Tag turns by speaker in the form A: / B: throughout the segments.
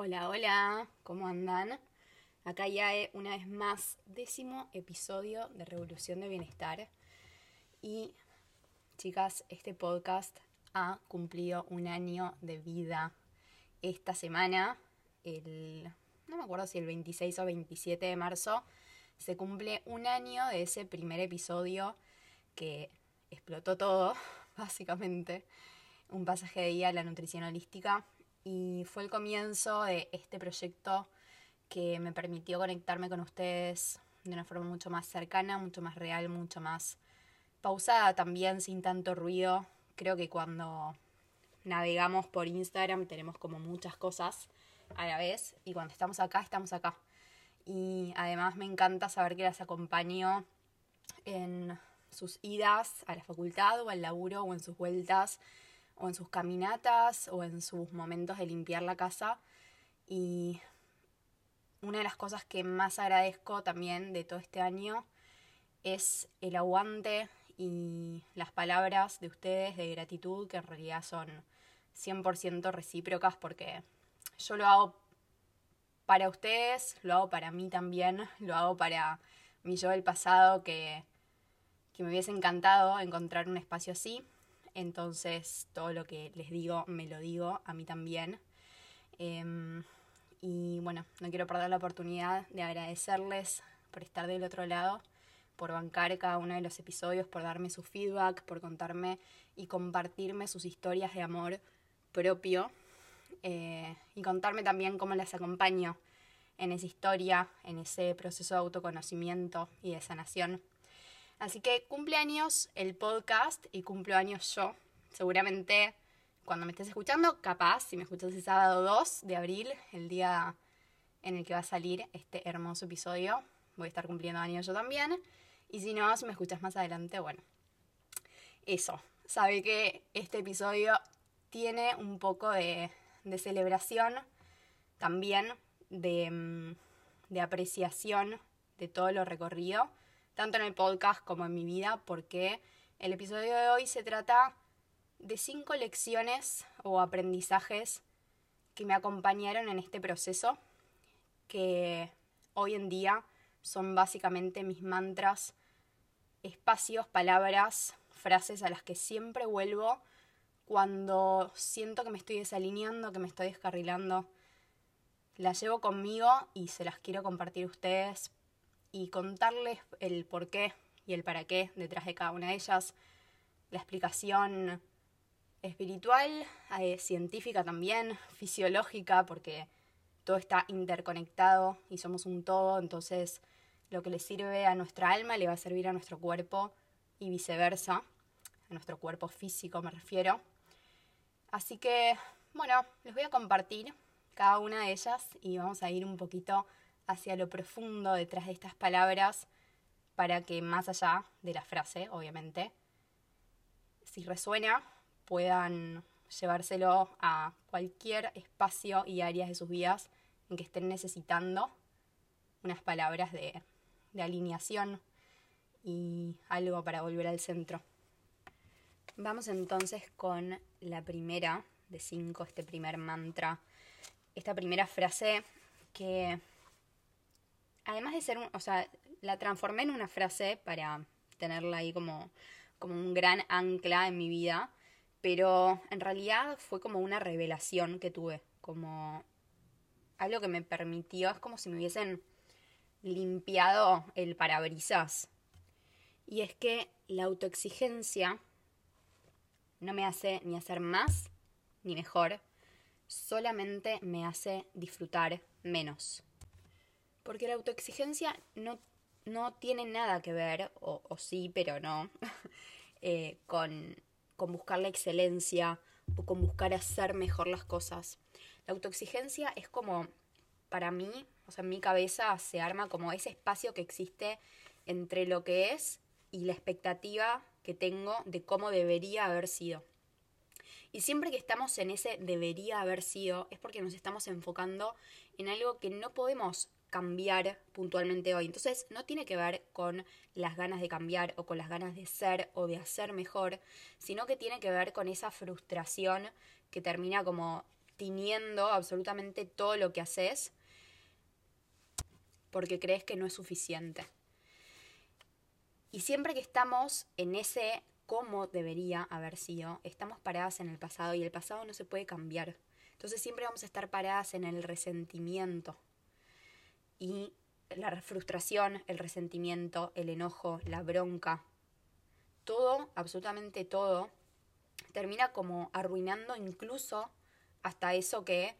A: Hola, hola, ¿cómo andan? Acá ya es una vez más décimo episodio de Revolución de Bienestar. Y chicas, este podcast ha cumplido un año de vida. Esta semana, el, no me acuerdo si el 26 o 27 de marzo, se cumple un año de ese primer episodio que explotó todo, básicamente. Un pasaje de día a la nutrición holística y fue el comienzo de este proyecto que me permitió conectarme con ustedes de una forma mucho más cercana, mucho más real, mucho más pausada también, sin tanto ruido. Creo que cuando navegamos por Instagram tenemos como muchas cosas a la vez y cuando estamos acá, estamos acá. Y además me encanta saber que las acompaño en sus idas a la facultad o al laburo o en sus vueltas o en sus caminatas o en sus momentos de limpiar la casa. Y una de las cosas que más agradezco también de todo este año es el aguante y las palabras de ustedes de gratitud que en realidad son 100% recíprocas porque yo lo hago para ustedes, lo hago para mí también, lo hago para mi yo del pasado que, que me hubiese encantado encontrar un espacio así entonces todo lo que les digo me lo digo a mí también. Em, y bueno, no quiero perder la oportunidad de agradecerles por estar del otro lado, por bancar cada uno de los episodios, por darme su feedback, por contarme y compartirme sus historias de amor propio eh, y contarme también cómo las acompaño en esa historia, en ese proceso de autoconocimiento y de sanación. Así que cumpleaños el podcast y cumpleaños yo. Seguramente cuando me estés escuchando, capaz, si me escuchas el sábado 2 de abril, el día en el que va a salir este hermoso episodio, voy a estar cumpliendo años yo también. Y si no, si me escuchas más adelante, bueno, eso. Sabe que este episodio tiene un poco de, de celebración, también de, mm, de apreciación de todo lo recorrido tanto en el podcast como en mi vida, porque el episodio de hoy se trata de cinco lecciones o aprendizajes que me acompañaron en este proceso, que hoy en día son básicamente mis mantras, espacios, palabras, frases a las que siempre vuelvo cuando siento que me estoy desalineando, que me estoy descarrilando. Las llevo conmigo y se las quiero compartir a ustedes y contarles el por qué y el para qué detrás de cada una de ellas, la explicación espiritual, eh, científica también, fisiológica, porque todo está interconectado y somos un todo, entonces lo que le sirve a nuestra alma le va a servir a nuestro cuerpo y viceversa, a nuestro cuerpo físico me refiero. Así que, bueno, les voy a compartir cada una de ellas y vamos a ir un poquito hacia lo profundo detrás de estas palabras para que más allá de la frase, obviamente, si resuena, puedan llevárselo a cualquier espacio y áreas de sus vidas en que estén necesitando unas palabras de, de alineación y algo para volver al centro. Vamos entonces con la primera de cinco, este primer mantra, esta primera frase que además de ser un, o sea, la transformé en una frase para tenerla ahí como, como un gran ancla en mi vida, pero en realidad fue como una revelación que tuve, como algo que me permitió, es como si me hubiesen limpiado el parabrisas. Y es que la autoexigencia no me hace ni hacer más ni mejor, solamente me hace disfrutar menos. Porque la autoexigencia no, no tiene nada que ver, o, sí, pero no, eh, con, con buscar la excelencia o con buscar hacer mejor las cosas. La autoexigencia es como, para mí, o sea, en mi cabeza se arma como ese espacio que existe entre lo que es y la expectativa que tengo de cómo debería haber sido. Y siempre que estamos en ese debería haber sido, es porque nos estamos enfocando en algo que no podemos cambiar puntualmente hoy. Entonces no tiene que ver con las ganas de cambiar o con las ganas de ser o de hacer mejor, sino que tiene que ver con esa frustración que termina como tiñendo absolutamente todo lo que haces porque crees que no es suficiente. Y siempre que estamos en ese cómo debería haber sido, estamos paradas en el pasado y el pasado no se puede cambiar. Entonces siempre vamos a estar paradas en el resentimiento. Y la frustración, el resentimiento, el enojo, la bronca, todo, absolutamente todo, termina como arruinando incluso hasta eso que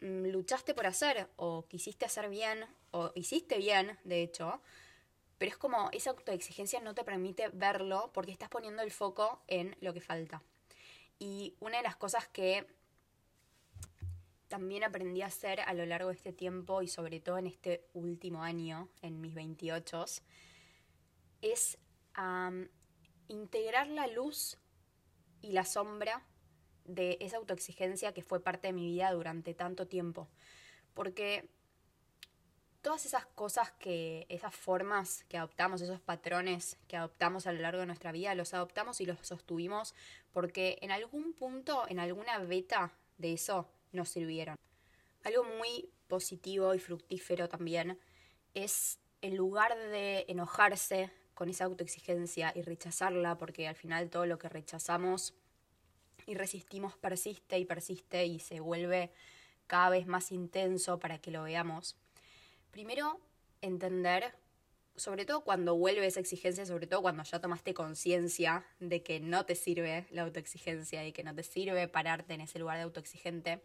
A: mm, luchaste por hacer o quisiste hacer bien o hiciste bien, de hecho, pero es como esa autoexigencia no te permite verlo porque estás poniendo el foco en lo que falta. Y una de las cosas que también aprendí a hacer a lo largo de este tiempo y sobre todo en este último año, en mis 28, es integrar la luz y la sombra de esa autoexigencia que fue parte de mi vida durante tanto tiempo. Porque todas esas cosas que, esas formas que adoptamos, esos patrones que adoptamos a lo largo de nuestra vida, los adoptamos y los sostuvimos porque en algún punto, en alguna beta de eso, nos sirvieron. Algo muy positivo y fructífero también es en lugar de enojarse con esa autoexigencia y rechazarla, porque al final todo lo que rechazamos y resistimos persiste y persiste y se vuelve cada vez más intenso para que lo veamos. Primero, entender, sobre todo cuando vuelve esa exigencia, sobre todo cuando ya tomaste conciencia de que no te sirve la autoexigencia y que no te sirve pararte en ese lugar de autoexigente,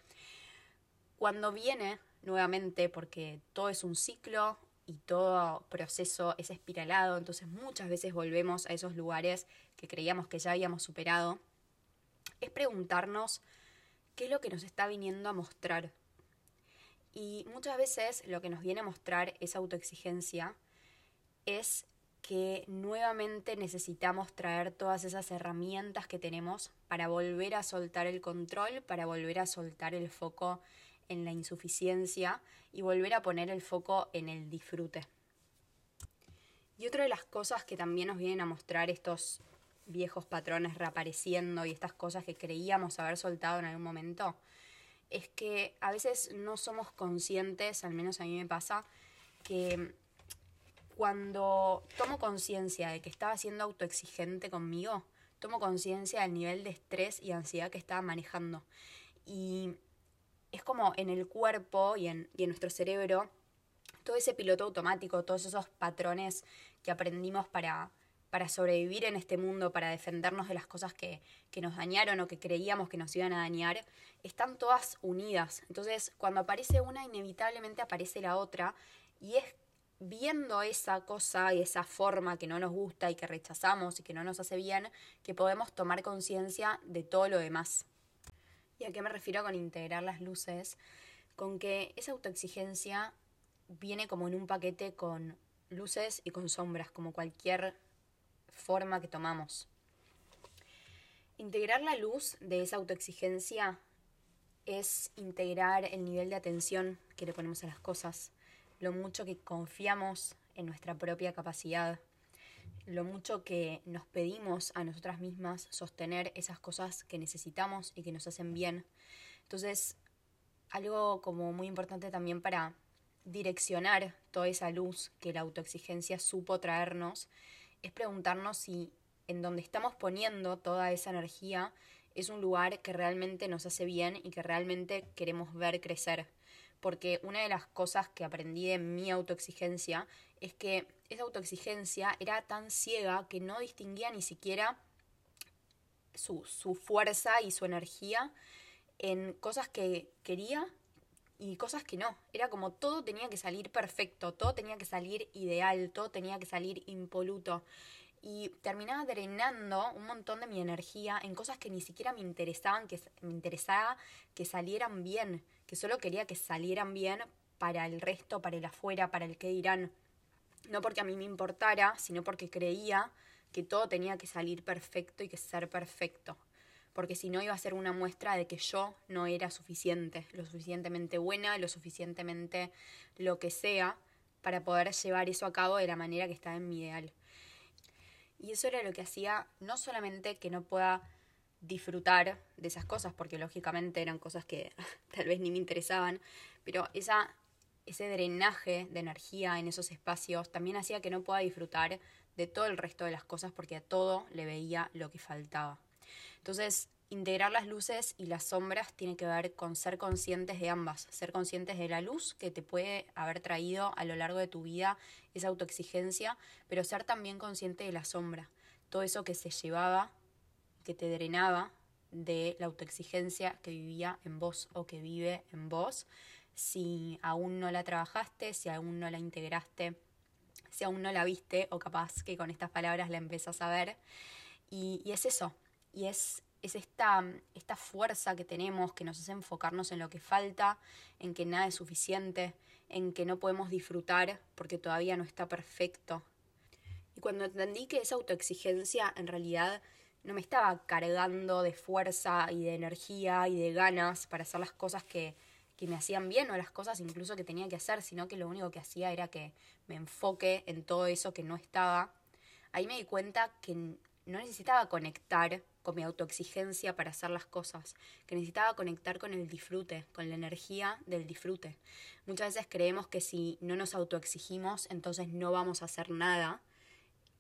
A: cuando viene nuevamente, porque todo es un ciclo y todo proceso es espiralado, entonces muchas veces volvemos a esos lugares que creíamos que ya habíamos superado, es preguntarnos qué es lo que nos está viniendo a mostrar. Y muchas veces lo que nos viene a mostrar esa autoexigencia es que nuevamente necesitamos traer todas esas herramientas que tenemos para volver a soltar el control, para volver a soltar el foco en la insuficiencia y volver a poner el foco en el disfrute. Y otra de las cosas que también nos vienen a mostrar estos viejos patrones reapareciendo y estas cosas que creíamos haber soltado en algún momento, es que a veces no somos conscientes, al menos a mí me pasa, que cuando tomo conciencia de que estaba siendo autoexigente conmigo, tomo conciencia del nivel de estrés y ansiedad que estaba manejando. Y es como en el cuerpo y en, nuestro cerebro, todo ese piloto automático, todos esos patrones que aprendimos para, para sobrevivir en este mundo, para defendernos de las cosas que, que, nos dañaron o que creíamos que nos iban a dañar, están todas unidas. Entonces, cuando aparece una, inevitablemente aparece la otra, y es viendo esa cosa y esa forma que no nos gusta y que rechazamos y que no nos hace bien, que podemos tomar conciencia de todo lo demás. ¿Y a qué me refiero con integrar las luces? Con que esa autoexigencia viene como en un paquete con luces y con sombras, como cualquier forma que tomamos. Integrar la luz de esa autoexigencia es integrar el nivel de atención que le ponemos a las cosas, lo mucho que confiamos en nuestra propia capacidad, lo mucho que nos pedimos a nosotras mismas sostener esas cosas que necesitamos y que nos hacen bien. Entonces, algo como muy importante también para direccionar toda esa luz que la autoexigencia supo traernos es preguntarnos si en donde estamos poniendo toda esa energía es un lugar que realmente nos hace bien y que realmente queremos ver crecer porque una de las cosas que aprendí de mi autoexigencia es que esa autoexigencia era tan ciega que no distinguía ni siquiera su, su fuerza y su energía en cosas que quería y cosas que no. Era como todo tenía que salir perfecto, todo tenía que salir ideal, todo tenía que salir impoluto. Y terminaba drenando un montón de mi energía en cosas que ni siquiera me interesaban, que me interesaba que salieran bien que solo quería que salieran bien para el resto, para el afuera, para el que dirán. No porque a mí me importara, sino porque creía que todo tenía que salir perfecto y que ser perfecto. Porque si no iba a ser una muestra de que yo no era suficiente, lo suficientemente buena, lo suficientemente lo que sea, para poder llevar eso a cabo de la manera que estaba en mi ideal. Y eso era lo que hacía no solamente que no pueda disfrutar de esas cosas, porque lógicamente eran cosas que tal vez ni me interesaban, pero esa, ese drenaje de energía en esos espacios también hacía que no pueda disfrutar de todo el resto de las cosas porque a todo le veía lo que faltaba. Entonces, integrar las luces y las sombras tiene que ver con ser conscientes de ambas, ser conscientes de la luz que te puede haber traído a lo largo de tu vida esa autoexigencia, pero ser también consciente de la sombra, todo eso que se llevaba, que te drenaba de la autoexigencia que vivía en vos o que vive en vos, si aún no la trabajaste, si aún no la integraste, si aún no la viste o capaz que con estas palabras la empezás a ver. Y, y es eso, y es es esta, esta fuerza que tenemos que nos hace enfocarnos en lo que falta, en que nada es suficiente, en que no podemos disfrutar porque todavía no está perfecto. Y cuando entendí que esa autoexigencia en realidad no me estaba cargando de fuerza y de energía y de ganas para hacer las cosas que, que me hacían bien o las cosas incluso que tenía que hacer, sino que lo único que hacía era que me enfoque en todo eso que no estaba, ahí me di cuenta que no necesitaba conectar con mi autoexigencia para hacer las cosas, que necesitaba conectar con el disfrute, con la energía del disfrute. Muchas veces creemos que si no nos autoexigimos, entonces no vamos a hacer nada.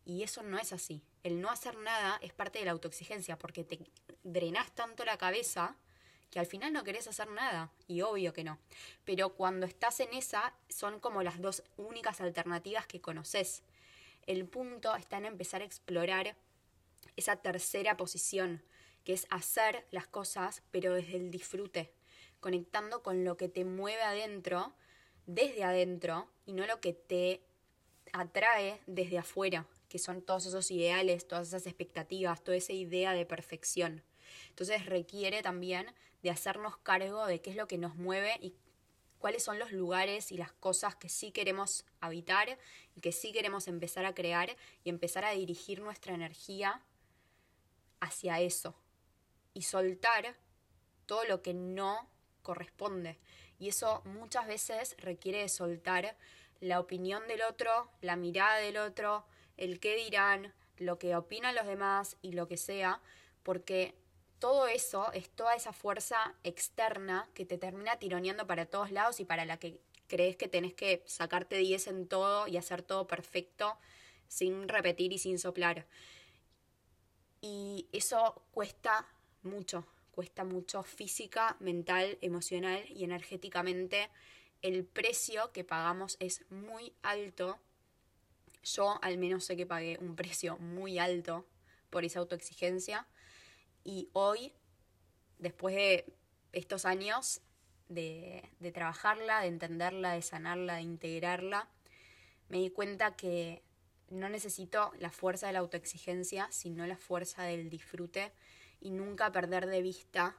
A: Y eso no es así. El no hacer nada es parte de la autoexigencia, porque te drenas tanto la cabeza que al final no querés hacer nada. Y obvio que no. Pero cuando estás en esa, son como las dos únicas alternativas que conoces. El punto está en empezar a explorar esa tercera posición, que es hacer las cosas, pero desde el disfrute, conectando con lo que te mueve adentro, desde adentro, y no lo que te atrae desde afuera, que son todos esos ideales, todas esas expectativas, toda esa idea de perfección. Entonces requiere también de hacernos cargo de qué es lo que nos mueve y cuáles son los lugares y las cosas que sí queremos habitar y que sí queremos empezar a crear y empezar a dirigir nuestra energía hacia eso y soltar todo lo que no corresponde. Y eso muchas veces requiere de soltar la opinión del otro, la mirada del otro, el qué dirán, lo que opinan los demás y lo que sea, porque todo eso es toda esa fuerza externa que te termina tironeando para todos lados y para la que crees que tenés que sacarte 10 en todo y hacer todo perfecto sin repetir y sin soplar. Y eso cuesta mucho, cuesta mucho física, mental, emocional y energéticamente. El precio que pagamos es muy alto. Yo al menos sé que pagué un precio muy alto por esa autoexigencia. Y hoy, después de estos años de, de trabajarla, de entenderla, de sanarla, de integrarla, me di cuenta que no necesito la fuerza de la autoexigencia, sino la fuerza del disfrute y nunca perder de vista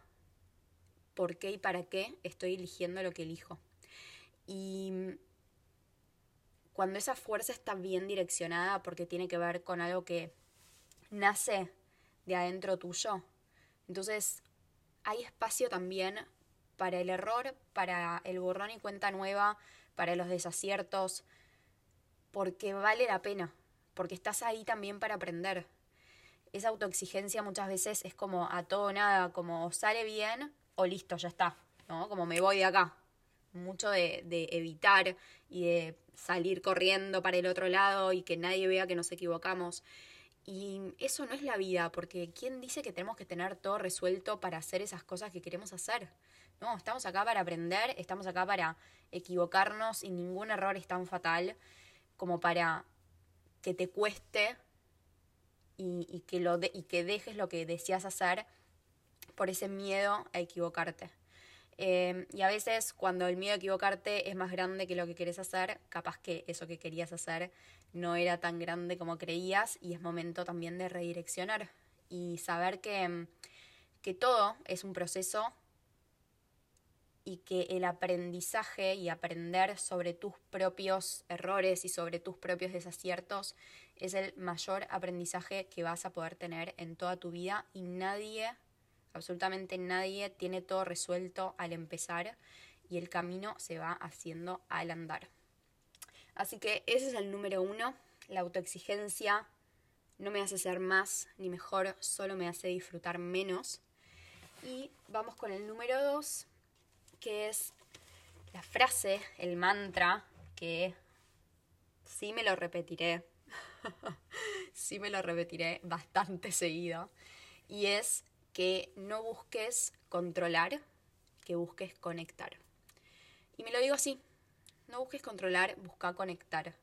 A: por qué y para qué estoy eligiendo lo que elijo. Y cuando esa fuerza está bien direccionada porque tiene que ver con algo que nace de adentro tuyo, entonces hay espacio también para el error, para el borrón y cuenta nueva, para los desaciertos, porque vale la pena, porque estás ahí también para aprender. Esa autoexigencia muchas veces es como a todo nada, como sale bien o listo, ya está, ¿no? Como me voy de acá. Mucho de, de evitar y de salir corriendo para el otro lado y que nadie vea que nos equivocamos. Y eso no es la vida, porque ¿quién dice que tenemos que tener todo resuelto para hacer esas cosas que queremos hacer? No, estamos acá para aprender, estamos acá para equivocarnos y ningún error es tan fatal como para que te cueste y, que, lo y que dejes lo que deseas hacer por ese miedo a equivocarte. Em, y a veces cuando el miedo a equivocarte es más grande que lo que querés hacer, capaz que eso que querías hacer no era tan grande como creías y es momento también de redireccionar y saber que, que todo es un proceso y que el aprendizaje y aprender sobre tus propios errores y sobre tus propios desaciertos es el mayor aprendizaje que vas a poder tener en toda tu vida y nadie, absolutamente nadie, tiene todo resuelto al empezar y el camino se va haciendo al andar. Así que ese es el número uno, la autoexigencia no me hace ser más ni mejor, solo me hace disfrutar menos. Y vamos con el número dos, que es la frase, el mantra, que sí me lo repetiré, sí me lo repetiré bastante seguido, y es que no busques controlar, que busques conectar. Y me lo digo así, no busques controlar, busca conectar.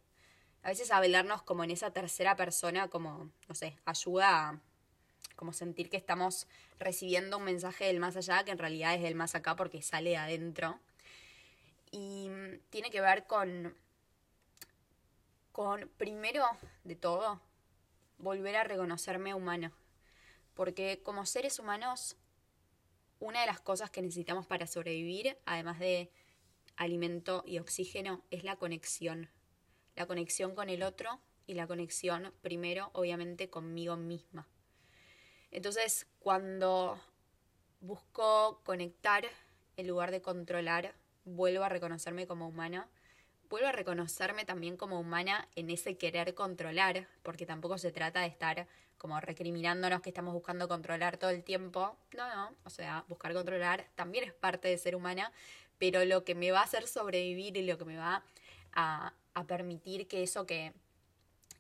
A: A veces hablarnos como en esa tercera persona, como, no sé, ayuda a como sentir que estamos recibiendo un mensaje del más allá, que en realidad es del más acá porque sale de adentro. Y tiene que ver con, con, primero de todo, volver a reconocerme humano. Porque como seres humanos, una de las cosas que necesitamos para sobrevivir, además de alimento y oxígeno, es la conexión. La conexión con el otro y la conexión, primero, obviamente, conmigo misma. Entonces, cuando busco conectar en lugar de controlar, vuelvo a reconocerme como humana. Vuelvo a reconocerme también como humana en ese querer controlar, porque tampoco se trata de estar como recriminándonos que estamos buscando controlar todo el tiempo. No, no, o sea, buscar controlar también es parte de ser humana, pero lo que me va a hacer sobrevivir y lo que me va a, permitir que eso que,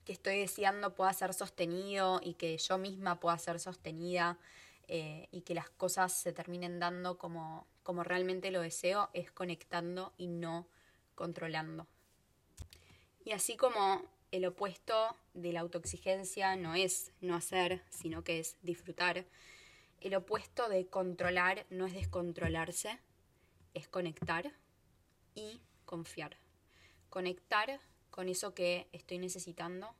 A: que estoy deseando pueda ser sostenido y que yo misma pueda ser sostenida eh, y que las cosas se terminen dando como, como realmente lo deseo, es conectando y no controlando. Y así como el opuesto de la autoexigencia no es no hacer, sino que es disfrutar, el opuesto de controlar no es descontrolarse, es conectar y confiar. Conectar con eso que estoy necesitando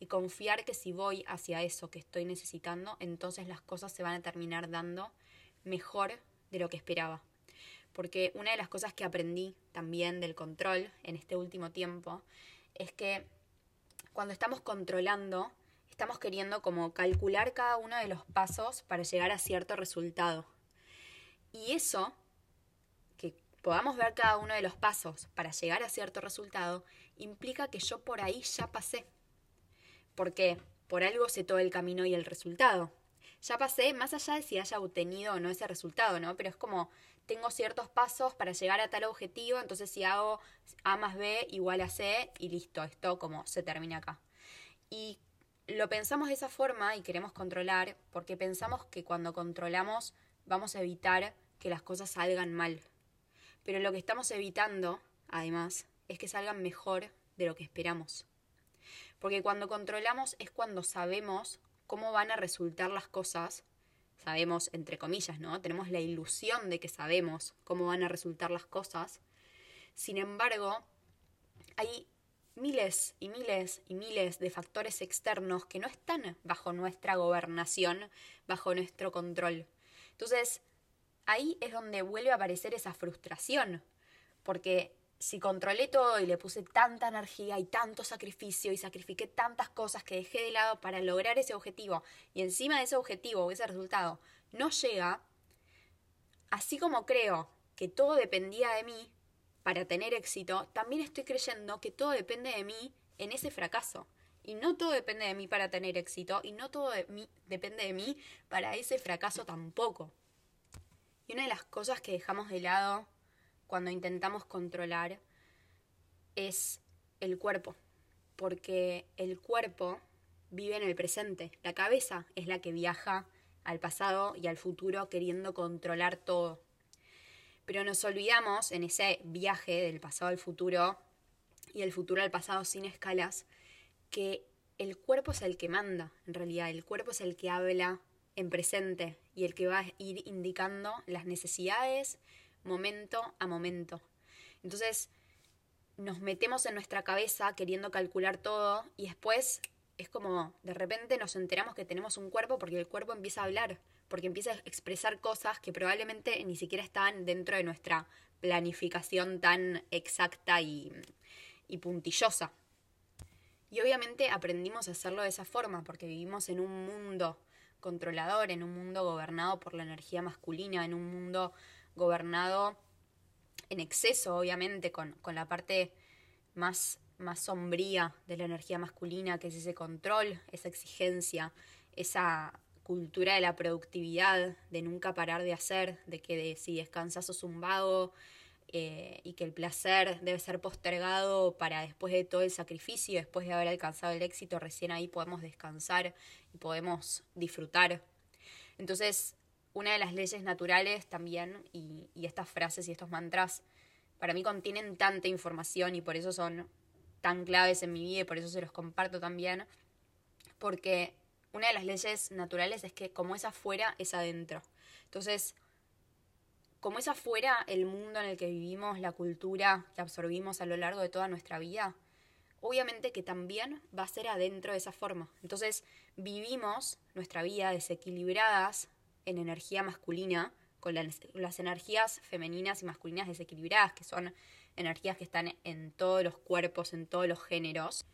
A: y confiar que si voy hacia eso que estoy necesitando, entonces las cosas se van a terminar dando mejor de lo que esperaba. Porque una de las cosas que aprendí también del control en este último tiempo es que cuando estamos controlando, estamos queriendo como calcular cada uno de los pasos para llegar a cierto resultado. Y eso podamos ver cada uno de los pasos para llegar a cierto resultado, implica que yo por ahí ya pasé. Porque por algo sé todo el camino y el resultado. Ya pasé, más allá de si haya obtenido o no ese resultado, ¿no? Pero es como, tengo ciertos pasos para llegar a tal objetivo, entonces si hago A más B igual a C y listo, esto como se termina acá. Y lo pensamos de esa forma y queremos controlar porque pensamos que cuando controlamos vamos a evitar que las cosas salgan mal. Pero lo que estamos evitando, además, es que salgan mejor de lo que esperamos. Porque cuando controlamos es cuando sabemos cómo van a resultar las cosas. Sabemos, entre comillas, ¿no? Tenemos la ilusión de que sabemos cómo van a resultar las cosas. Sin embargo, hay miles y miles y miles de factores externos que no están bajo nuestra gobernación, bajo nuestro control. Entonces, ahí es donde vuelve a aparecer esa frustración, porque si controlé todo y le puse tanta energía y tanto sacrificio y sacrifiqué tantas cosas que dejé de lado para lograr ese objetivo y encima de ese objetivo o ese resultado no llega, así como creo que todo dependía de mí para tener éxito, también estoy creyendo que todo depende de mí en ese fracaso. Y no todo depende de mí para tener éxito y no todo depende de mí para ese fracaso tampoco. Y una de las cosas que dejamos de lado cuando intentamos controlar es el cuerpo, porque el cuerpo vive en el presente, la cabeza es la que viaja al pasado y al futuro queriendo controlar todo. Pero nos olvidamos en ese viaje del pasado al futuro y del futuro al pasado sin escalas que el cuerpo es el que manda, en realidad, el cuerpo es el que habla en presente y el que va a ir indicando las necesidades momento a momento. Entonces nos metemos en nuestra cabeza queriendo calcular todo y después es como de repente nos enteramos que tenemos un cuerpo porque el cuerpo empieza a hablar, porque empieza a expresar cosas que probablemente ni siquiera están dentro de nuestra planificación tan exacta y, y puntillosa. Y obviamente aprendimos a hacerlo de esa forma porque vivimos en un mundo controlador, en un mundo gobernado por la energía masculina, en un mundo gobernado en exceso, obviamente, con, la parte más más sombría de la energía masculina, que es ese control, esa exigencia, esa cultura de la productividad, de nunca parar de hacer, de que si descansas sos un vago eh, y que el placer debe ser postergado para después de todo el sacrificio, después de haber alcanzado el éxito, recién ahí podemos descansar y podemos disfrutar. Entonces, una de las leyes naturales también, y, estas frases y estos mantras, para mí contienen tanta información y por eso son tan claves en mi vida y por eso se los comparto también, porque una de las leyes naturales es que como es afuera, es adentro. Entonces, como es afuera el mundo en el que vivimos, la cultura que absorbimos a lo largo de toda nuestra vida, obviamente que también va a ser adentro de esa forma. Entonces, vivimos nuestra vida desequilibradas en energía masculina, con las, energías femeninas y masculinas desequilibradas, que son energías que están en todos los cuerpos, en todos los géneros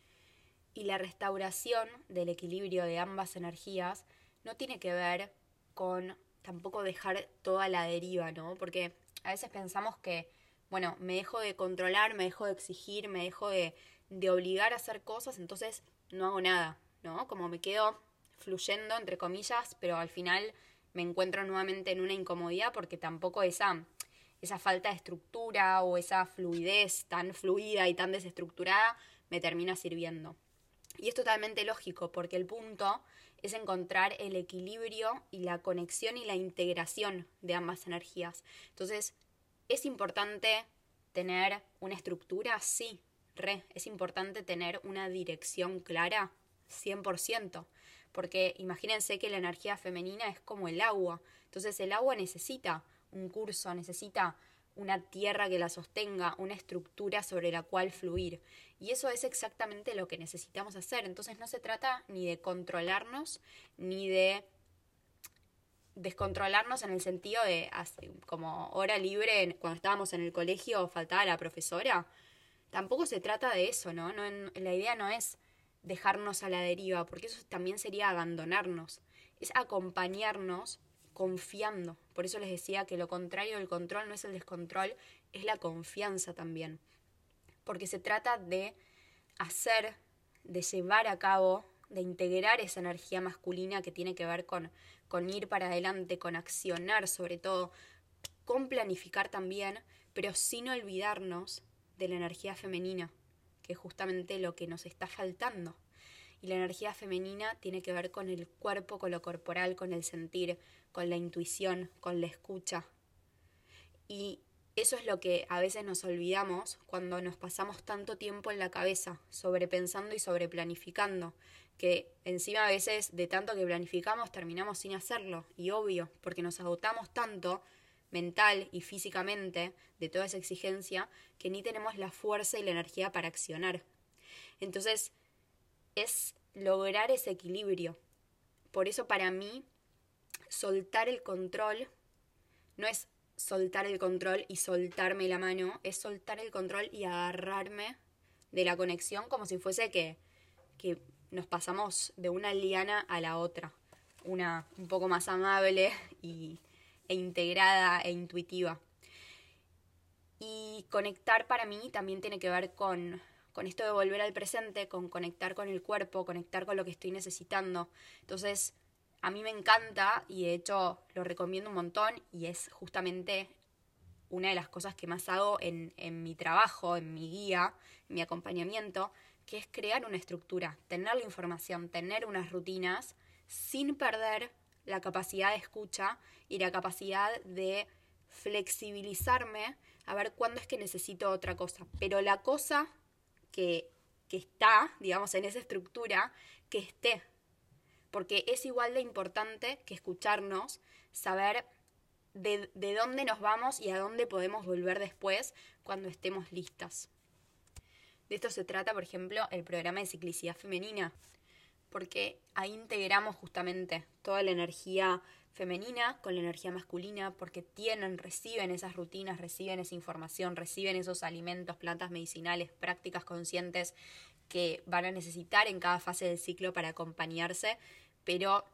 A: y la restauración del equilibrio de ambas energías no tiene que ver con tampoco dejar toda la deriva, ¿no? Porque a veces pensamos que, bueno, me dejo de controlar, me dejo de exigir, me dejo de, de obligar a hacer cosas, entonces no hago nada, ¿no? Como me quedo fluyendo, entre comillas, pero al final me encuentro nuevamente en una incomodidad porque tampoco esa, esa falta de estructura o esa fluidez tan fluida y tan desestructurada me termina sirviendo. Y es totalmente lógico, porque el punto es encontrar el equilibrio y la conexión y la integración de ambas energías. Entonces, ¿es importante tener una estructura? Sí, re. ¿Es importante tener una dirección clara? 100%. Porque imagínense que la energía femenina es como el agua. Entonces el agua necesita un curso, necesita una tierra que la sostenga, una estructura sobre la cual fluir. Y eso es exactamente lo que necesitamos hacer. Entonces no se trata ni de controlarnos, ni de descontrolarnos en el sentido de, como hora libre, cuando estábamos en el colegio faltaba la profesora. Tampoco se trata de eso, ¿no? la idea no es dejarnos a la deriva, porque eso también sería abandonarnos. Es acompañarnos confiando. Por eso les decía que lo contrario del control no es el descontrol, es la confianza también. Porque se trata de hacer, de llevar a cabo, de integrar esa energía masculina que tiene que ver con, con ir para adelante, con accionar sobre todo, con planificar también, pero sin olvidarnos de la energía femenina, que es justamente lo que nos está faltando. Y la energía femenina tiene que ver con el cuerpo, con lo corporal, con el sentir, con la intuición, con la escucha. Y eso es lo que a veces nos olvidamos cuando nos pasamos tanto tiempo en la cabeza, sobrepensando y sobreplanificando, que encima a veces de tanto que planificamos terminamos sin hacerlo, y obvio, porque nos agotamos tanto mental y físicamente de toda esa exigencia que ni tenemos la fuerza y la energía para accionar. Entonces, es lograr ese equilibrio. Por eso para mí soltar el control no es soltar el control y soltarme la mano, es soltar el control y agarrarme de la conexión como si fuese que, que nos pasamos de una liana a la otra, una un poco más amable y, e integrada e intuitiva. Y conectar para mí también tiene que ver con, con esto de volver al presente, con conectar con el cuerpo, conectar con lo que estoy necesitando. Entonces, a mí me encanta y de hecho lo recomiendo un montón y es justamente una de las cosas que más hago en, en mi trabajo, en mi guía, en mi acompañamiento, que es crear una estructura, tener la información, tener unas rutinas sin perder la capacidad de escucha y la capacidad de flexibilizarme a ver cuándo es que necesito otra cosa. Pero la cosa que, que está, digamos, en esa estructura, que esté, porque es igual de importante que escucharnos, saber de, de, dónde nos vamos y a dónde podemos volver después cuando estemos listas. De esto se trata, por ejemplo, el programa de ciclicidad femenina, porque ahí integramos justamente toda la energía femenina con la energía masculina, porque tienen, reciben esas rutinas, reciben esa información, reciben esos alimentos, plantas medicinales, prácticas conscientes que van a necesitar en cada fase del ciclo para acompañarse, pero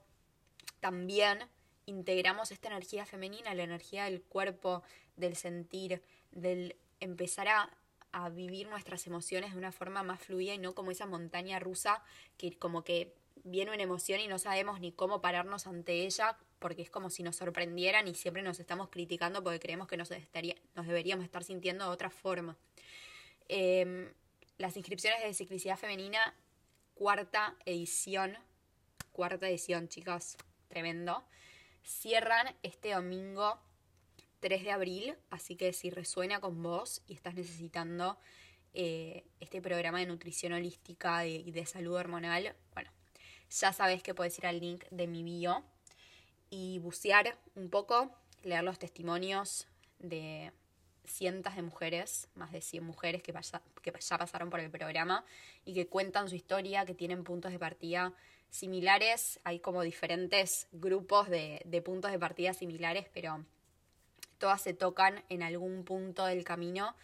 A: también integramos esta energía femenina, la energía del cuerpo, del sentir, del empezar a, a vivir nuestras emociones de una forma más fluida y no como esa montaña rusa que como que viene una emoción y no sabemos ni cómo pararnos ante ella porque es como si nos sorprendieran y siempre nos estamos criticando porque creemos que nos, estaría, nos deberíamos estar sintiendo de otra forma. Em, las inscripciones de ciclicidad femenina, cuarta edición, cuarta edición, chicas, tremendo, cierran este domingo 3 de abril, así que si resuena con vos y estás necesitando eh, este programa de nutrición holística y de, salud hormonal, bueno, ya sabes que puedes ir al link de mi bio y bucear un poco, leer los testimonios de cientos de mujeres, más de 100 mujeres que, ya pasaron por el programa y que cuentan su historia, que tienen puntos de partida similares. Hay como diferentes grupos de puntos de partida similares, pero todas se tocan en algún punto del camino,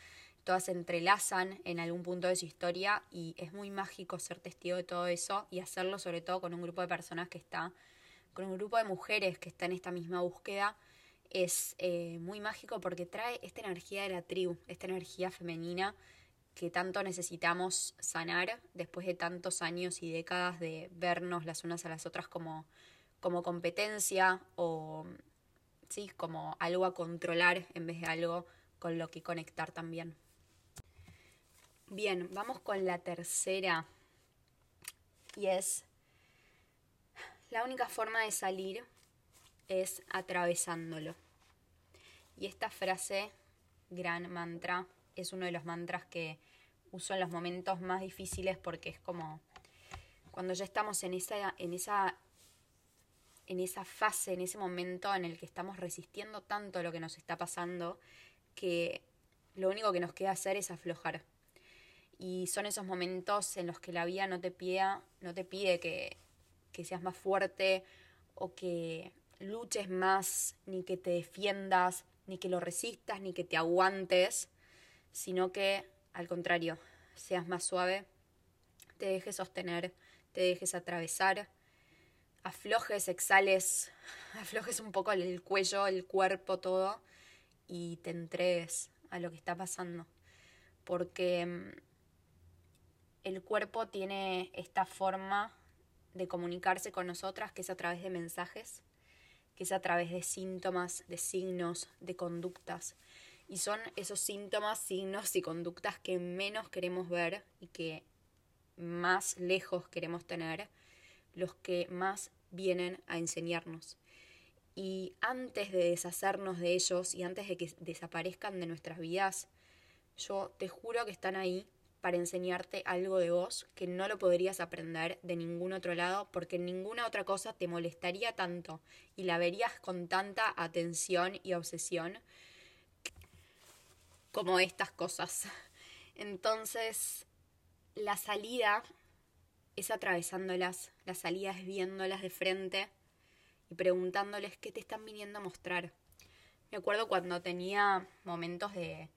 A: todas se entrelazan en algún punto de su historia y es muy mágico ser testigo de todo eso y hacerlo sobre todo con un grupo de personas que está, con un grupo de mujeres que está en esta misma búsqueda. Es eh, muy mágico porque trae esta energía de la tribu, esta energía femenina que tanto necesitamos sanar después de tantos años y décadas de vernos las unas a las otras como, como competencia o Como algo a controlar en vez de algo con lo que conectar también. Bien, vamos con la tercera. Y es, la única forma de salir es atravesándolo. Y esta frase, gran mantra, es uno de los mantras que uso en los momentos más difíciles porque es como cuando ya estamos en esa, en esa en esa fase, en ese momento en el que estamos resistiendo tanto lo que nos está pasando, que lo único que nos queda hacer es aflojar. Y son esos momentos en los que la vida no te pide, no te pide que, que seas más fuerte o que luches más, ni que te defiendas, ni que lo resistas, ni que te aguantes, sino que al contrario, seas más suave, te dejes sostener, te dejes atravesar aflojes, exhales, aflojes un poco el cuello, el cuerpo, todo, y te entregues a lo que está pasando. Porque mm, el cuerpo tiene esta forma de comunicarse con nosotras, que es a través de mensajes, que es a través de síntomas, de signos, de conductas. Y son esos síntomas, signos y conductas que menos queremos ver y que más lejos queremos tener los que más vienen a enseñarnos. Y antes de deshacernos de ellos y antes de que desaparezcan de nuestras vidas, yo te juro que están ahí para enseñarte algo de vos que no lo podrías aprender de ningún otro lado porque ninguna otra cosa te molestaría tanto y la verías con tanta atención y obsesión como estas cosas. Entonces, la salida es atravesándolas, la salida es viéndolas de frente y preguntándoles qué te están viniendo a mostrar. Me acuerdo cuando tenía momentos de,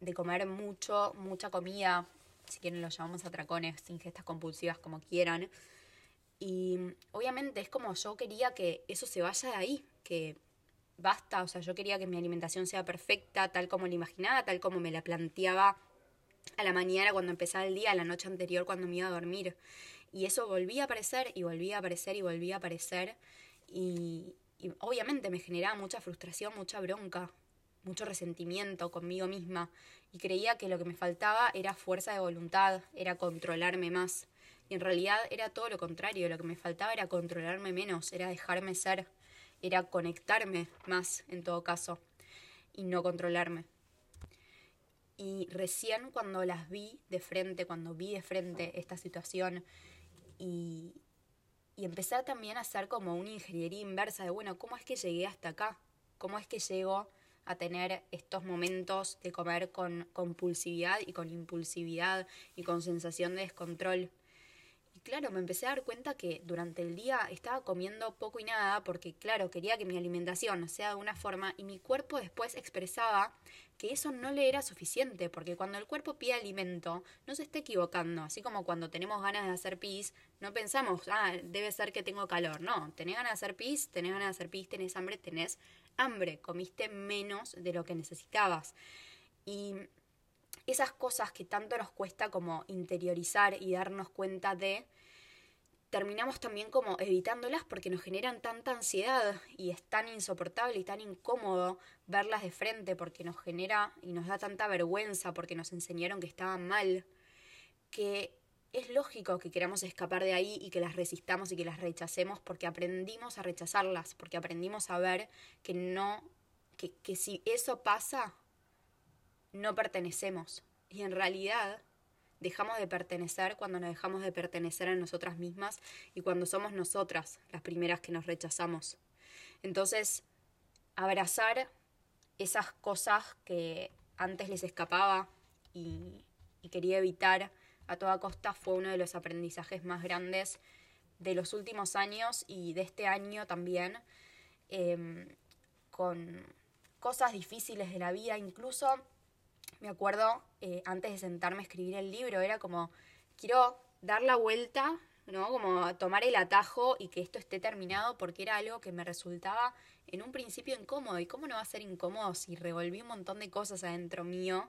A: de comer mucho, mucha comida, si quieren lo llamamos atracones, ingestas compulsivas como quieran. Y obviamente es como yo quería que eso se vaya de ahí, que basta, o sea, yo quería que mi alimentación sea perfecta, tal como la imaginaba, tal como me la planteaba a la mañana cuando empezaba el día, a la noche anterior cuando me iba a dormir. Y eso volvía a aparecer y volvía a aparecer y volvía a aparecer. Y, y obviamente me generaba mucha frustración, mucha bronca, mucho resentimiento conmigo misma. Y creía que lo que me faltaba era fuerza de voluntad, era controlarme más. Y en realidad era todo lo contrario, lo que me faltaba era controlarme menos, era dejarme ser, era conectarme más en todo caso y no controlarme. Y recién cuando las vi de frente, cuando vi de frente esta situación y, y empecé también a hacer como una ingeniería inversa de, bueno, ¿cómo es que llegué hasta acá? ¿Cómo es que llego a tener estos momentos de comer con compulsividad y con impulsividad y con sensación de descontrol? Claro, me empecé a dar cuenta que durante el día estaba comiendo poco y nada porque, claro, quería que mi alimentación sea de una forma y mi cuerpo después expresaba que eso no le era suficiente, porque cuando el cuerpo pide alimento, no se está equivocando. Así como cuando tenemos ganas de hacer pis, no pensamos, ah, debe ser que tengo calor. No, tenés ganas de hacer pis, tenés ganas de hacer pis, tenés hambre, tenés hambre. Comiste menos de lo que necesitabas. Y esas cosas que tanto nos cuesta como interiorizar y darnos cuenta de, terminamos también como evitándolas porque nos generan tanta ansiedad y es tan insoportable y tan incómodo verlas de frente porque nos genera y nos da tanta vergüenza porque nos enseñaron que estaban mal, que es lógico que queramos escapar de ahí y que las resistamos y que las rechacemos porque aprendimos a rechazarlas, porque aprendimos a ver que no, que, que si eso pasa, no pertenecemos. Y en realidad dejamos de pertenecer cuando nos dejamos de pertenecer a nosotras mismas y cuando somos nosotras las primeras que nos rechazamos. Entonces, abrazar esas cosas que antes les escapaba y, quería evitar a toda costa fue uno de los aprendizajes más grandes de los últimos años y de este año también, em, con cosas difíciles de la vida, incluso me acuerdo, eh, antes de sentarme a escribir el libro, era como, quiero dar la vuelta, ¿no? Como tomar el atajo y que esto esté terminado porque era algo que me resultaba en un principio incómodo. ¿Y cómo no va a ser incómodo si revolví un montón de cosas adentro mío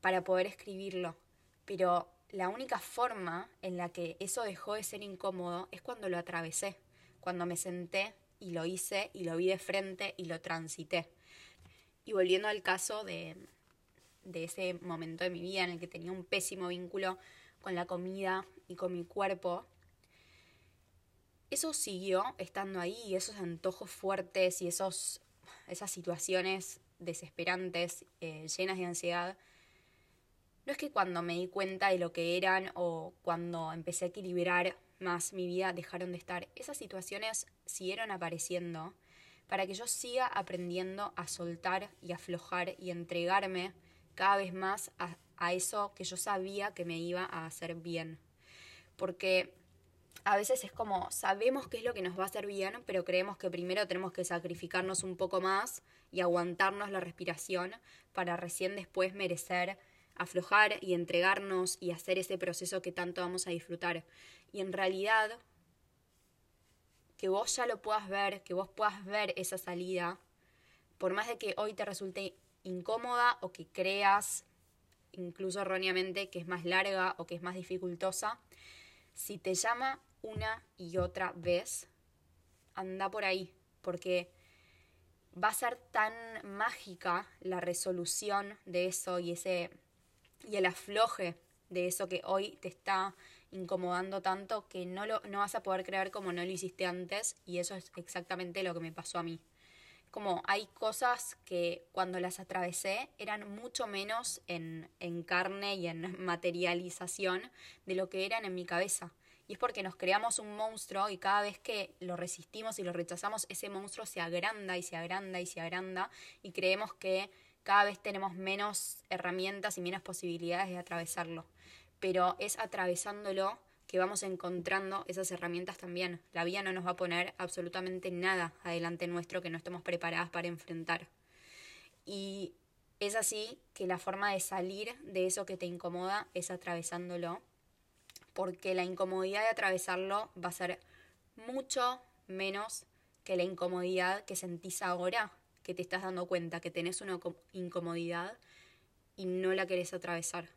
A: para poder escribirlo? Pero la única forma en la que eso dejó de ser incómodo es cuando lo atravesé, cuando me senté y lo hice y lo vi de frente y lo transité. Y volviendo al caso de, de ese momento de mi vida en el que tenía un pésimo vínculo con la comida y con mi cuerpo, eso siguió estando ahí esos antojos fuertes y esos, esas situaciones desesperantes, eh, llenas de ansiedad, no es que cuando me di cuenta de lo que eran o cuando empecé a equilibrar más mi vida dejaron de estar. Esas situaciones siguieron apareciendo para que yo siga aprendiendo a soltar y aflojar y entregarme cada vez más a, eso que yo sabía que me iba a hacer bien. Porque a veces es como, sabemos qué es lo que nos va a hacer bien, pero creemos que primero tenemos que sacrificarnos un poco más y aguantarnos la respiración para recién después merecer aflojar y entregarnos y hacer ese proceso que tanto vamos a disfrutar. Y en realidad, que vos ya lo puedas ver, que vos puedas ver esa salida, por más de que hoy te resulte incómoda o que creas incluso erróneamente que es más larga o que es más dificultosa, si te llama una y otra vez, anda por ahí, porque va a ser tan mágica la resolución de eso y ese y el afloje de eso que hoy te está incomodando tanto que no lo no vas a poder creer como no lo hiciste antes y eso es exactamente lo que me pasó a mí como hay cosas que cuando las atravesé eran mucho menos en, en carne y en materialización de lo que eran en mi cabeza. Y es porque nos creamos un monstruo y cada vez que lo resistimos y lo rechazamos, ese monstruo se agranda y se agranda y se agranda y creemos que cada vez tenemos menos herramientas y menos posibilidades de atravesarlo. Pero es atravesándolo que vamos encontrando esas herramientas también. La vida no nos va a poner absolutamente nada adelante nuestro que no estemos preparadas para enfrentar. Y es así que la forma de salir de eso que te incomoda es atravesándolo, porque la incomodidad de atravesarlo va a ser mucho menos que la incomodidad que sentís ahora, que te estás dando cuenta que tenés una incomodidad y no la querés atravesar.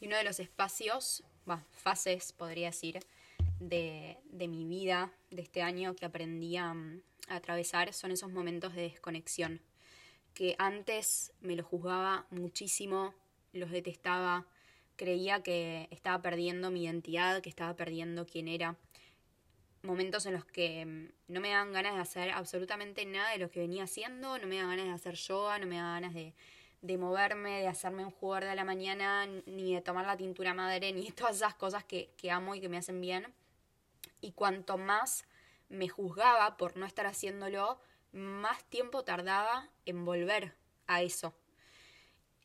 A: Y uno de los espacios fases, podría decir, de, mi vida, de este año que aprendí a, atravesar, son esos momentos de desconexión, que antes me los juzgaba muchísimo, los detestaba, creía que estaba perdiendo mi identidad, que estaba perdiendo quién era. Momentos en los que mm, no me daban ganas de hacer absolutamente nada de lo que venía haciendo, no me daban ganas de hacer yoga, no me daban ganas de, de moverme, de hacerme un jugador de la mañana, ni de tomar la tintura madre, ni todas esas cosas que, que amo y que me hacen bien. Y cuanto más me juzgaba por no estar haciéndolo, más tiempo tardaba en volver a eso.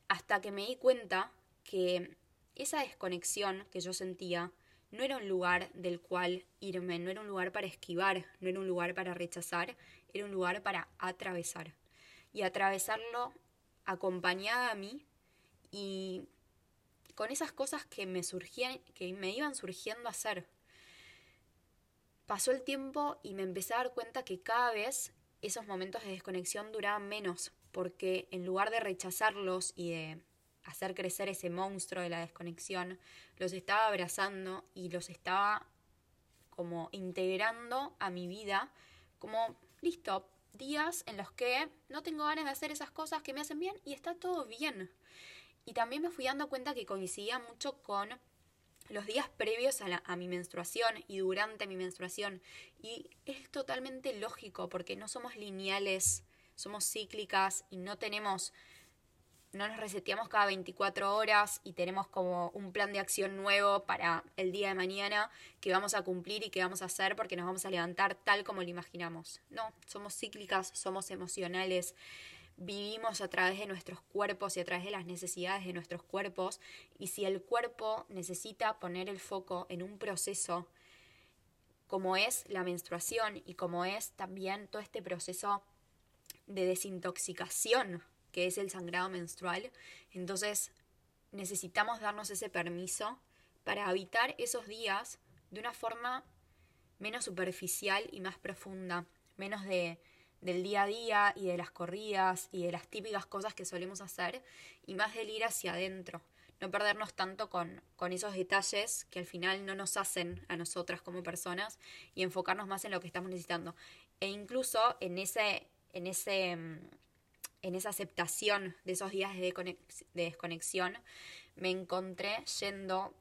A: Hasta que me di cuenta que esa desconexión que yo sentía no era un lugar del cual irme, no era un lugar para esquivar, no era un lugar para rechazar, era un lugar para atravesar. Y atravesarlo acompañada a mí y con esas cosas que me surgían, que me iban surgiendo a hacer. Pasó el tiempo y me empecé a dar cuenta que cada vez esos momentos de desconexión duraban menos, porque en lugar de rechazarlos y de hacer crecer ese monstruo de la desconexión, los estaba abrazando y los estaba como integrando a mi vida, como, listo, días en los que no tengo ganas de hacer esas cosas que me hacen bien y está todo bien. Y también me fui dando cuenta que coincidía mucho con los días previos a, a, mi menstruación y durante mi menstruación. Y es totalmente lógico porque no somos lineales, somos cíclicas y no tenemos no nos reseteamos cada 24 horas y tenemos como un plan de acción nuevo para el día de mañana que vamos a cumplir y que vamos a hacer porque nos vamos a levantar tal como lo imaginamos. No, somos cíclicas, somos emocionales, vivimos a través de nuestros cuerpos y a través de las necesidades de nuestros cuerpos y si el cuerpo necesita poner el foco en un proceso como es la menstruación y como es también todo este proceso de desintoxicación que es el sangrado menstrual. Entonces necesitamos darnos ese permiso para habitar esos días de una forma menos superficial y más profunda, menos de, del día a día y de las corridas y de las típicas cosas que solemos hacer y más del ir hacia adentro. No perdernos tanto con, con esos detalles que al final no nos hacen a nosotras como personas y enfocarnos más en lo que estamos necesitando. E incluso en ese, en ese mm, en esa aceptación de esos días de, desconexión, me encontré yendo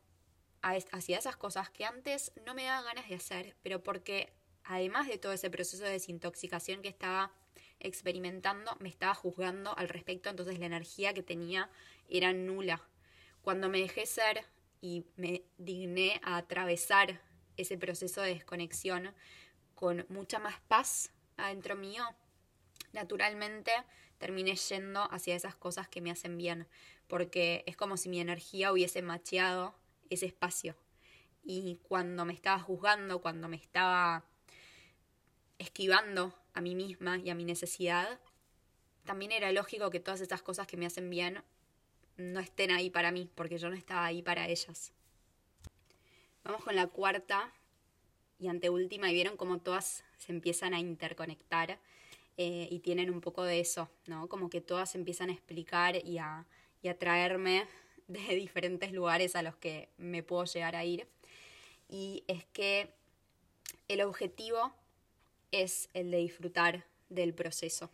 A: hacia esas cosas que antes no me daban ganas de hacer, pero porque además de todo ese proceso de desintoxicación que estaba experimentando, me estaba juzgando al respecto, entonces la energía que tenía era nula. Cuando me dejé ser y me digné a atravesar ese proceso de desconexión con mucha más paz adentro mío, naturalmente terminé yendo hacia esas cosas que me hacen bien, porque es como si mi energía hubiese macheado ese espacio. Y cuando me estaba juzgando, cuando me estaba esquivando a mí misma y a mi necesidad, también era lógico que todas esas cosas que me hacen bien no estén ahí para mí, porque yo no estaba ahí para ellas. Vamos con la cuarta y anteúltima, y vieron cómo todas se empiezan a interconectar eh, y tienen un poco de eso, ¿no? Como que todas empiezan a explicar y a, y a traerme de diferentes lugares a los que me puedo llegar a ir. Y es que el objetivo es el de disfrutar del proceso.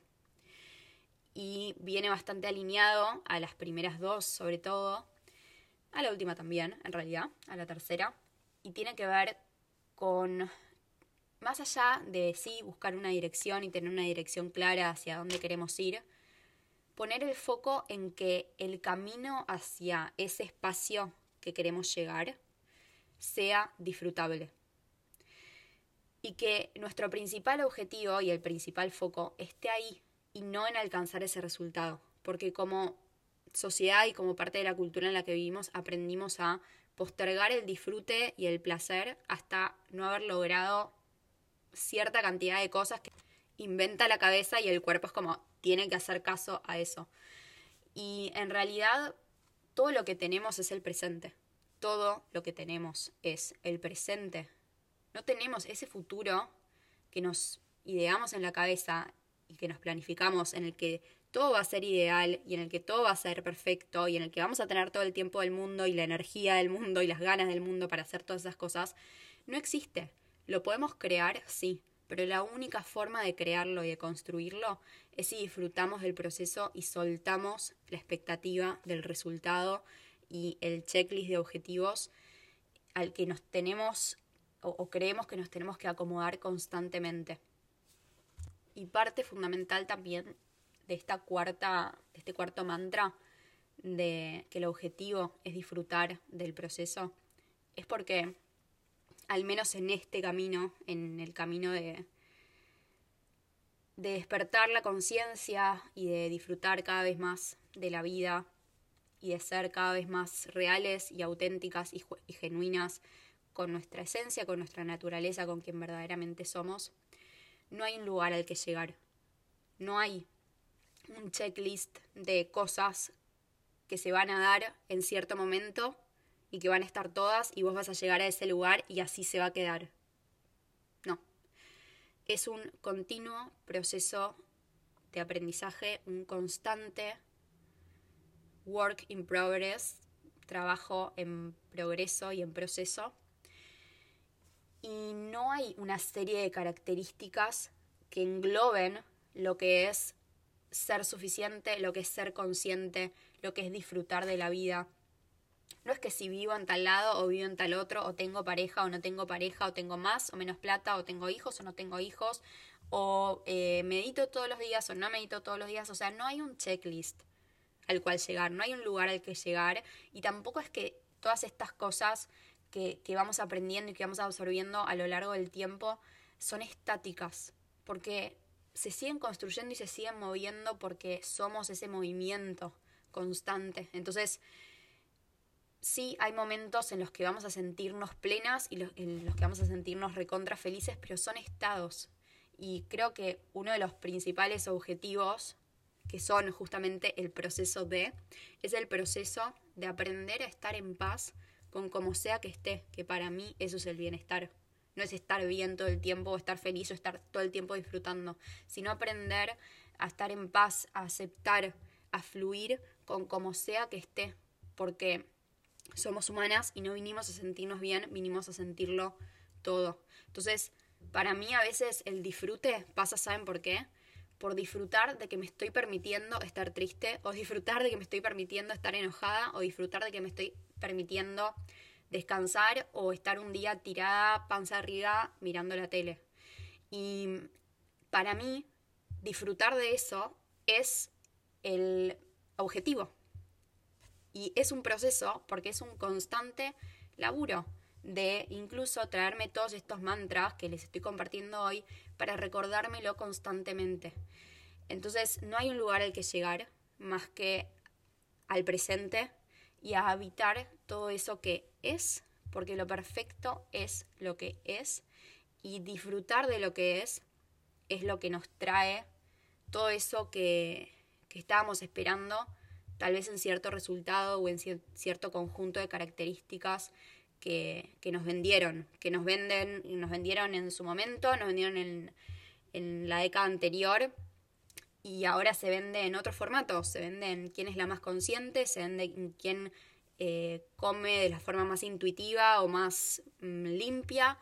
A: Y viene bastante alineado a las primeras dos, sobre todo, a la última también, en realidad, a la tercera, y tiene que ver con más allá de sí buscar una dirección y tener una dirección clara hacia dónde queremos ir, poner el foco en que el camino hacia ese espacio que queremos llegar sea disfrutable. Y que nuestro principal objetivo y el principal foco esté ahí y no en alcanzar ese resultado. Porque como sociedad y como parte de la cultura en la que vivimos aprendimos a postergar el disfrute y el placer hasta no haber logrado cierta cantidad de cosas que inventa la cabeza y el cuerpo es como tiene que hacer caso a eso. Y en realidad todo lo que tenemos es el presente. Todo lo que tenemos es el presente. No tenemos ese futuro que nos ideamos en la cabeza y que nos planificamos en el que todo va a ser ideal y en el que todo va a ser perfecto y en el que vamos a tener todo el tiempo del mundo y la energía del mundo y las ganas del mundo para hacer todas esas cosas, no existe. ¿Lo podemos crear? Sí, pero la única forma de crearlo y de construirlo es si disfrutamos del proceso y soltamos la expectativa del resultado y el checklist de objetivos al que nos tenemos o, creemos que nos tenemos que acomodar constantemente. Y parte fundamental también de esta cuarta, de este cuarto mantra de que el objetivo es disfrutar del proceso, es porque al menos en este camino, en el camino de, de despertar la conciencia y de disfrutar cada vez más de la vida y de ser cada vez más reales y auténticas y, y, genuinas con nuestra esencia, con nuestra naturaleza, con quien verdaderamente somos, no hay un lugar al que llegar. No hay un checklist de cosas que se van a dar en cierto momento y que van a estar todas y vos vas a llegar a ese lugar y así se va a quedar. No. Es un continuo proceso de aprendizaje, un constante work in progress, trabajo en progreso y en proceso. Y no hay una serie de características que engloben lo que es ser suficiente, lo que es ser consciente, lo que es disfrutar de la vida. No es que si vivo en tal lado o vivo en tal otro, o tengo pareja o no tengo pareja, o tengo más o menos plata, o tengo hijos o no tengo hijos, o eh, medito todos los días o no medito todos los días. O sea, no hay un checklist al cual llegar, no hay un lugar al que llegar y tampoco es que todas estas cosas que, que vamos aprendiendo y que vamos absorbiendo a lo largo del tiempo son estáticas, porque se siguen construyendo y se siguen moviendo porque somos ese movimiento constante. Entonces, sí hay momentos en los que vamos a sentirnos plenas y en los que vamos a sentirnos recontra felices, pero son estados. Y creo que uno de los principales objetivos, que son justamente el proceso de, es el proceso de aprender a estar en paz con como sea que esté, que para mí eso es el bienestar. No es estar bien todo el tiempo o estar feliz o estar todo el tiempo disfrutando, sino aprender a estar en paz, a aceptar, a fluir con como sea que esté, porque somos humanas y no vinimos a sentirnos bien, vinimos a sentirlo todo. Entonces, para mí a veces el disfrute pasa, ¿saben por qué? Por disfrutar de que me estoy permitiendo estar triste, o disfrutar de que me estoy permitiendo estar enojada, o disfrutar de que me estoy permitiendo descansar o estar un día tirada panza arriba mirando la tele. Y para mí, disfrutar de eso es el objetivo. Y es un proceso porque es un constante laburo de incluso traerme todos estos mantras que les estoy compartiendo hoy para recordármelo constantemente. Entonces no hay un lugar al que llegar más que al presente y a habitar todo eso que es, porque lo perfecto es lo que es, y disfrutar de lo que es es lo que nos trae todo eso que, que estábamos esperando, tal vez en cierto resultado o en cierto conjunto de características que, que, nos vendieron, que nos venden, nos vendieron en su momento, nos vendieron en, en la década anterior y ahora se vende en otros formatos, se vende en quién es la más consciente, se vende en quién eh, come de la forma más intuitiva o más mm, limpia.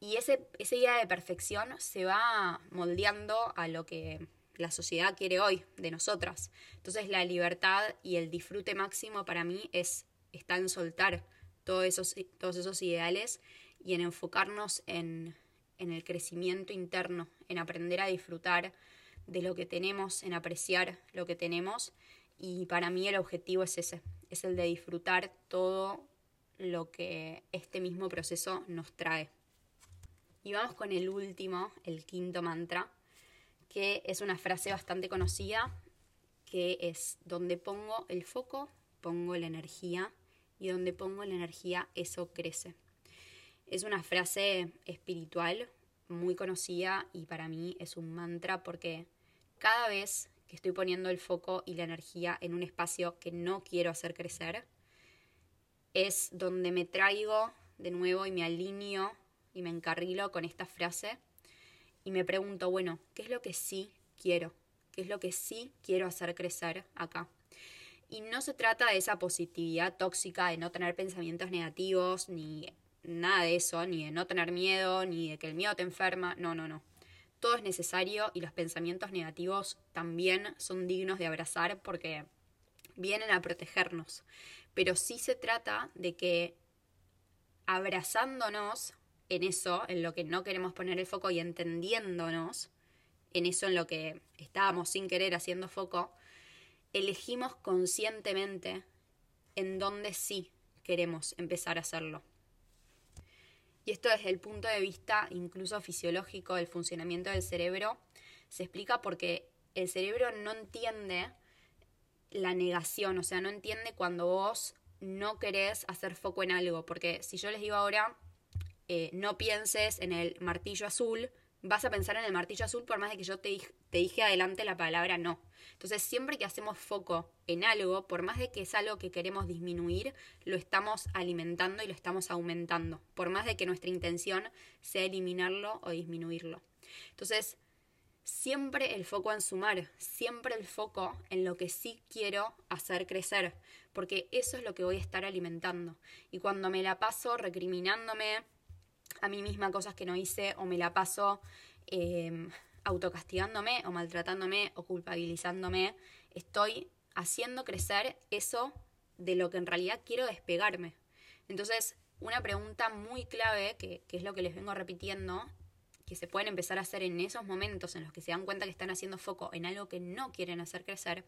A: Y ese, esa idea de perfección se va moldeando a lo que la sociedad quiere hoy de nosotras. Entonces la libertad y el disfrute máximo para mí es está en soltar todos esos, todos esos ideales y en enfocarnos en, en el crecimiento interno, en aprender a disfrutar de lo que tenemos, en apreciar lo que tenemos. Y para mí el objetivo es ese, es el de disfrutar todo lo que este mismo proceso nos trae. Y vamos con el último, el quinto mantra, que es una frase bastante conocida, que es donde pongo el foco, pongo la energía, y donde pongo la energía, eso crece. Es una frase espiritual muy conocida y para mí es un mantra porque cada vez que estoy poniendo el foco y la energía en un espacio que no quiero hacer crecer, es donde me traigo de nuevo y me alineo y me encarrilo con esta frase y me pregunto, bueno, ¿qué es lo que sí quiero? ¿Qué es lo que sí quiero hacer crecer acá? Y no se trata de esa positividad tóxica de no tener pensamientos negativos, ni nada de eso, ni de no tener miedo, ni de que el miedo te enferma, no, no, no todo es necesario y los pensamientos negativos también son dignos de abrazar porque vienen a protegernos. Pero sí se trata de que abrazándonos en eso, en lo que no queremos poner el foco y entendiéndonos en eso en lo que estábamos sin querer haciendo foco, elegimos conscientemente en dónde sí queremos empezar a hacerlo. Y esto desde el punto de vista incluso fisiológico del funcionamiento del cerebro se explica porque el cerebro no entiende la negación, o sea, no entiende cuando vos no querés hacer foco en algo, porque si yo les digo ahora, eh, no pienses en el martillo azul, vas a pensar en el martillo azul por más de que yo te, te dije adelante la palabra no. Entonces, siempre que hacemos foco en algo, por más de que es algo que queremos disminuir, lo estamos alimentando y lo estamos aumentando, por más de que nuestra intención sea eliminarlo o disminuirlo. Entonces, siempre el foco en sumar, siempre el foco en lo que sí quiero hacer crecer, porque eso es lo que voy a estar alimentando. Y cuando me la paso recriminándome a mí misma cosas que no hice o me la paso em, autocastigándome o maltratándome o culpabilizándome, estoy haciendo crecer eso de lo que en realidad quiero despegarme. Entonces, una pregunta muy clave, que, que es lo que les vengo repitiendo, que se pueden empezar a hacer en esos momentos en los que se dan cuenta que están haciendo foco en algo que no quieren hacer crecer,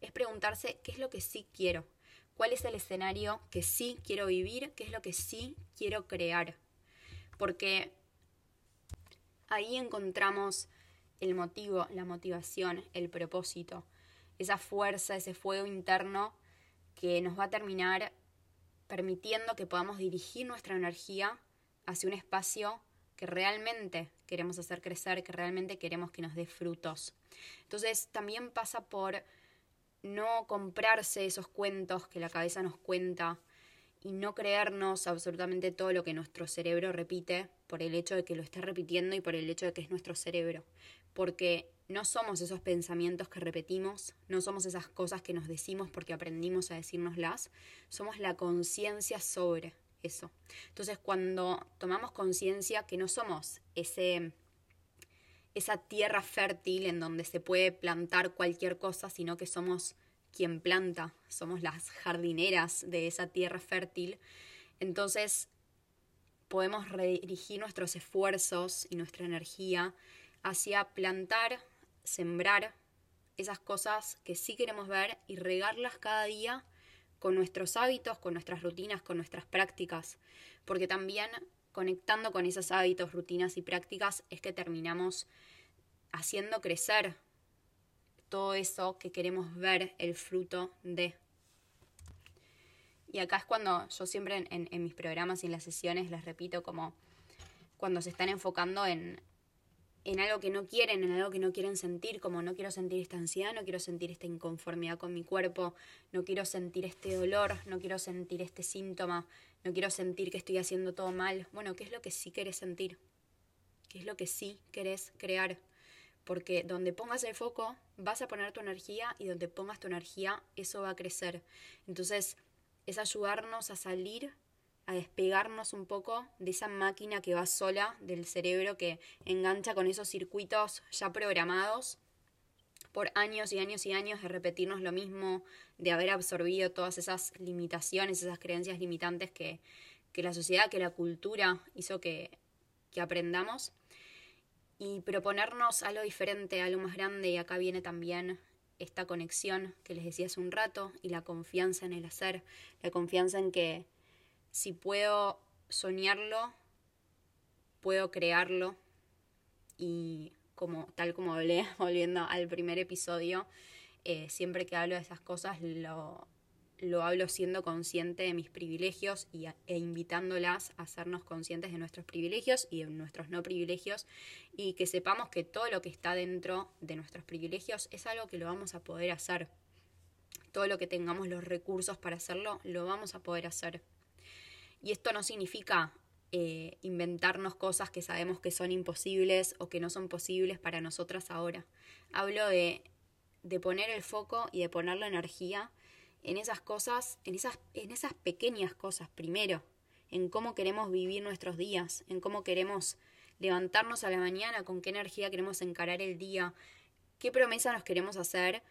A: es preguntarse qué es lo que sí quiero, cuál es el escenario que sí quiero vivir, qué es lo que sí quiero crear. Porque ahí encontramos el motivo, la motivación, el propósito, esa fuerza, ese fuego interno que nos va a terminar permitiendo que podamos dirigir nuestra energía hacia un espacio que realmente queremos hacer crecer, que realmente queremos que nos dé frutos. Entonces también pasa por no comprarse esos cuentos que la cabeza nos cuenta y no creernos absolutamente todo lo que nuestro cerebro repite por el hecho de que lo esté repitiendo y por el hecho de que es nuestro cerebro. Porque no somos esos pensamientos que repetimos, no somos esas cosas que nos decimos porque aprendimos a decírnoslas, somos la conciencia sobre eso. Entonces, cuando tomamos conciencia que no somos ese esa tierra fértil en donde se puede plantar cualquier cosa, sino que somos quien planta, somos las jardineras de esa tierra fértil, entonces podemos redirigir nuestros esfuerzos y nuestra energía hacia plantar, sembrar esas cosas que sí queremos ver y regarlas cada día con nuestros hábitos, con nuestras rutinas, con nuestras prácticas, porque también conectando con esos hábitos, rutinas y prácticas es que terminamos haciendo crecer todo eso que queremos ver el fruto de. Y acá es cuando yo siempre en, mis programas y en las sesiones les repito como cuando se están enfocando en, en algo que no quieren, en algo que no quieren sentir, como no quiero sentir esta ansiedad, no quiero sentir esta inconformidad con mi cuerpo, no quiero sentir este dolor, no quiero sentir este síntoma, no quiero sentir que estoy haciendo todo mal. Bueno, ¿qué es lo que sí querés sentir? ¿Qué es lo que sí querés crear? Porque donde pongas el foco, vas a poner tu energía y donde pongas tu energía, eso va a crecer. Entonces, es ayudarnos a salir a despegarnos un poco de esa máquina que va sola del cerebro que engancha con esos circuitos ya programados por años y años y años de repetirnos lo mismo, de haber absorbido todas esas limitaciones, esas creencias limitantes que, que la sociedad, que la cultura hizo que, que aprendamos y proponernos algo diferente, algo más grande y acá viene también esta conexión que les decía hace un rato y la confianza en el hacer, la confianza en que si puedo soñarlo, puedo crearlo y como tal como hablé, volviendo al primer episodio, eh, siempre que hablo de esas cosas lo, lo hablo siendo consciente de mis privilegios y, e invitándolas a hacernos conscientes de nuestros privilegios y de nuestros no privilegios y que sepamos que todo lo que está dentro de nuestros privilegios es algo que lo vamos a poder hacer. Todo lo que tengamos los recursos para hacerlo, lo vamos a poder hacer. Y esto no significa eh, inventarnos cosas que sabemos que son imposibles o que no son posibles para nosotras ahora. Hablo de, de poner el foco y de poner la energía en esas cosas, en esas, en esas pequeñas cosas primero, en cómo queremos vivir nuestros días, en cómo queremos levantarnos a la mañana, con qué energía queremos encarar el día, qué promesa nos queremos hacer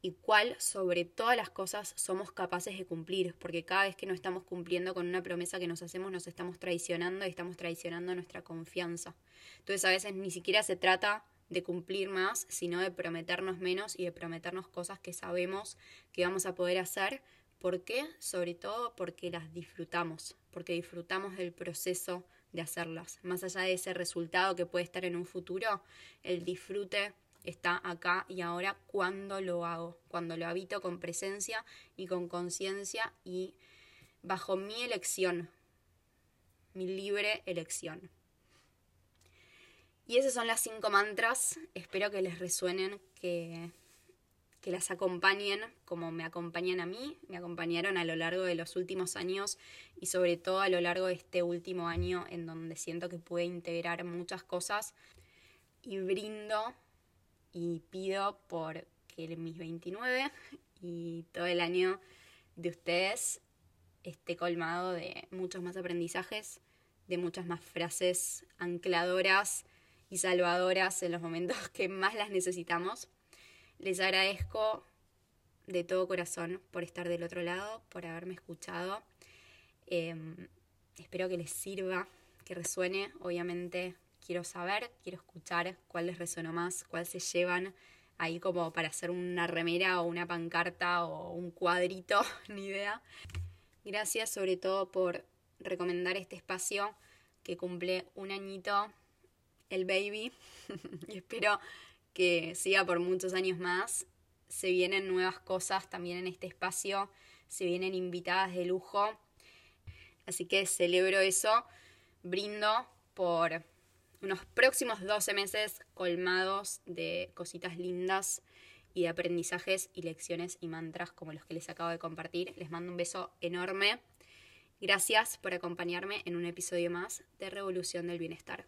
A: y cuál sobre todas las cosas somos capaces de cumplir, porque cada vez que no estamos cumpliendo con una promesa que nos hacemos nos estamos traicionando y estamos traicionando nuestra confianza. Entonces a veces ni siquiera se trata de cumplir más, sino de prometernos menos y de prometernos cosas que sabemos que vamos a poder hacer. ¿Por qué? Sobre todo porque las disfrutamos, porque disfrutamos del proceso de hacerlas. Más allá de ese resultado que puede estar en un futuro, el disfrute está acá y ahora cuando lo hago, cuando lo habito con presencia y con conciencia y bajo mi elección, mi libre elección. Y esas son las cinco mantras, espero que les resuenen, que, que las acompañen como me acompañan a mí, me acompañaron a lo largo de los últimos años y sobre todo a lo largo de este último año en donde siento que pude integrar muchas cosas. Y brindo y pido por que mis 29 y todo el año de ustedes esté colmado de muchos más aprendizajes, de muchas más frases ancladoras y salvadoras en los momentos que más las necesitamos. Les agradezco de todo corazón por estar del otro lado, por haberme escuchado. Em, espero que les sirva, que resuene. Obviamente quiero saber, quiero escuchar cuál les resonó más, cuál se llevan ahí como para hacer una remera o una pancarta o un cuadrito, ni idea. Gracias sobre todo por recomendar este espacio que cumple un añito el baby y espero que siga por muchos años más. Se vienen nuevas cosas también en este espacio, se vienen invitadas de lujo. Así que celebro eso, brindo por unos próximos 12 meses colmados de cositas lindas y de aprendizajes y lecciones y mantras como los que les acabo de compartir. Les mando un beso enorme. Gracias por acompañarme en un episodio más de Revolución del Bienestar.